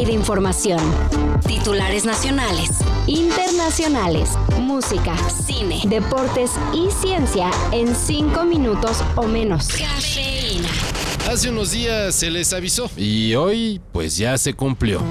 de información. Titulares nacionales, internacionales, música, cine, deportes y ciencia en 5 minutos o menos. Cafeína. Hace unos días se les avisó y hoy pues ya se cumplió.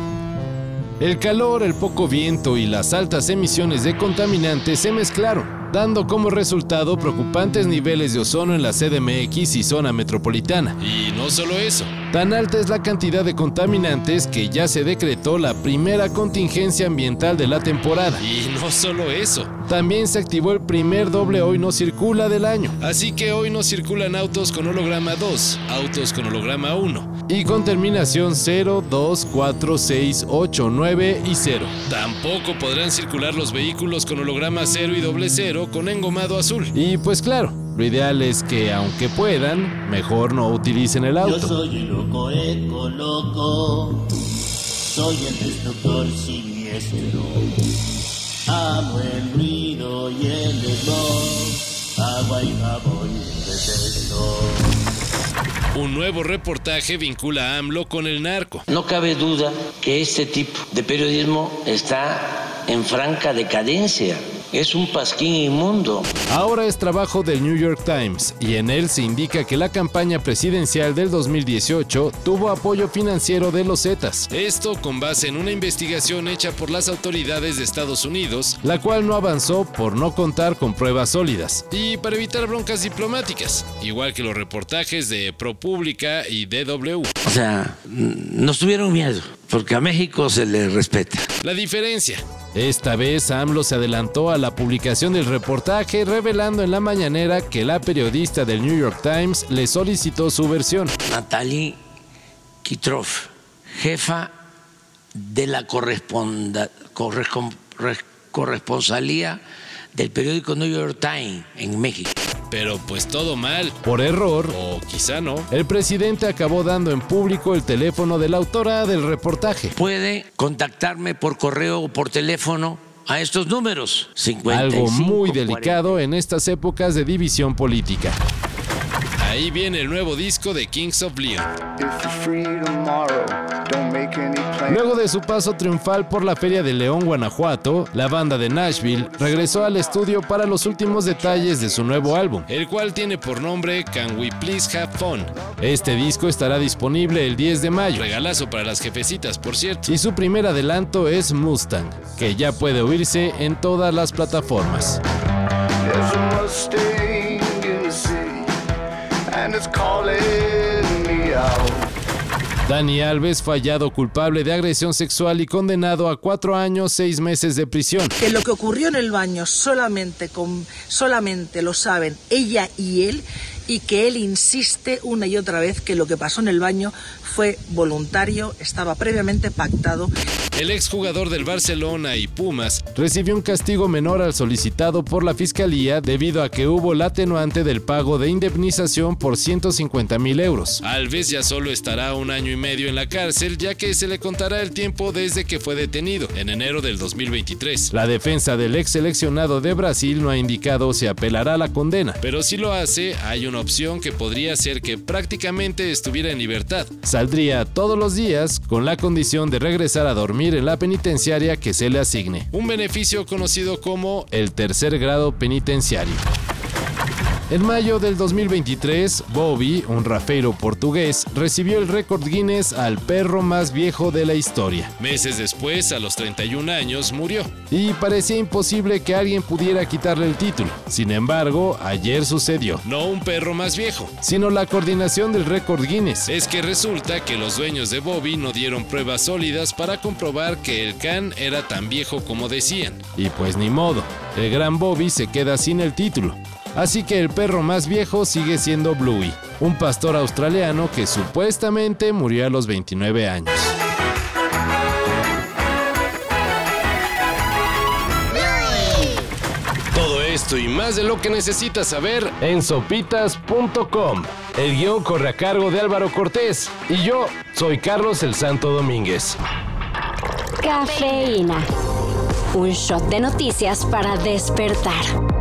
El calor, el poco viento y las altas emisiones de contaminantes se mezclaron dando como resultado preocupantes niveles de ozono en la CDMX y zona metropolitana. Y no solo eso, tan alta es la cantidad de contaminantes que ya se decretó la primera contingencia ambiental de la temporada. Y no solo eso, también se activó el primer doble hoy no circula del año. Así que hoy no circulan autos con holograma 2, autos con holograma 1 y con terminación 0, 2, 4, 6, 8, 9 y 0. Tampoco podrán circular los vehículos con holograma 0 y doble 0 con engomado azul. Y pues claro, lo ideal es que aunque puedan, mejor no utilicen el auto. Yo soy el loco eco loco, soy el destructor siniestro. Amo el ruido y el smog, agua y jabón detesto. Un nuevo reportaje vincula a AMLO con el narco. No cabe duda que este tipo de periodismo está en franca decadencia es un pasquín inmundo. Ahora es trabajo del New York Times y en él se indica que la campaña presidencial del 2018 tuvo apoyo financiero de los Zetas. Esto con base en una investigación hecha por las autoridades de Estados Unidos, la cual no avanzó por no contar con pruebas sólidas y para evitar broncas diplomáticas, igual que los reportajes de ProPublica y DW. O sea, nos tuvieron miedo porque a México se le respeta. La diferencia esta vez AMLO se adelantó a la publicación del reportaje revelando en la mañanera que la periodista del New York Times le solicitó su versión. Natalie Kitrov, jefa de la corresponsalía del periódico New York Times en México pero pues todo mal. Por error, o quizá no, el presidente acabó dando en público el teléfono de la autora del reportaje. Puede contactarme por correo o por teléfono a estos números. 55, Algo muy delicado en estas épocas de división política. Ahí viene el nuevo disco de Kings of Leon. Luego de su paso triunfal por la Feria de León, Guanajuato, la banda de Nashville regresó al estudio para los últimos detalles de su nuevo álbum, el cual tiene por nombre Can We Please Have Fun. Este disco estará disponible el 10 de mayo, regalazo para las jefecitas, por cierto. Y su primer adelanto es Mustang, que ya puede oírse en todas las plataformas. Dani Alves fallado culpable de agresión sexual y condenado a cuatro años, seis meses de prisión. Que lo que ocurrió en el baño solamente, con, solamente lo saben ella y él y que él insiste una y otra vez que lo que pasó en el baño fue voluntario, estaba previamente pactado. El exjugador del Barcelona y Pumas recibió un castigo menor al solicitado por la Fiscalía debido a que hubo el atenuante del pago de indemnización por 150 mil euros. Alves ya solo estará un año y medio en la cárcel ya que se le contará el tiempo desde que fue detenido, en enero del 2023. La defensa del ex seleccionado de Brasil no ha indicado si apelará a la condena, pero si lo hace hay una opción que podría ser que prácticamente estuviera en libertad saldría todos los días con la condición de regresar a dormir en la penitenciaria que se le asigne, un beneficio conocido como el tercer grado penitenciario. En mayo del 2023, Bobby, un rafeiro portugués, recibió el récord Guinness al perro más viejo de la historia. Meses después, a los 31 años, murió. Y parecía imposible que alguien pudiera quitarle el título. Sin embargo, ayer sucedió. No un perro más viejo, sino la coordinación del récord Guinness. Es que resulta que los dueños de Bobby no dieron pruebas sólidas para comprobar que el can era tan viejo como decían. Y pues ni modo, el gran Bobby se queda sin el título. Así que el perro más viejo sigue siendo Bluey, un pastor australiano que supuestamente murió a los 29 años. Todo esto y más de lo que necesitas saber en sopitas.com. El guion corre a cargo de Álvaro Cortés y yo soy Carlos el Santo Domínguez. Cafeína. Un shot de noticias para despertar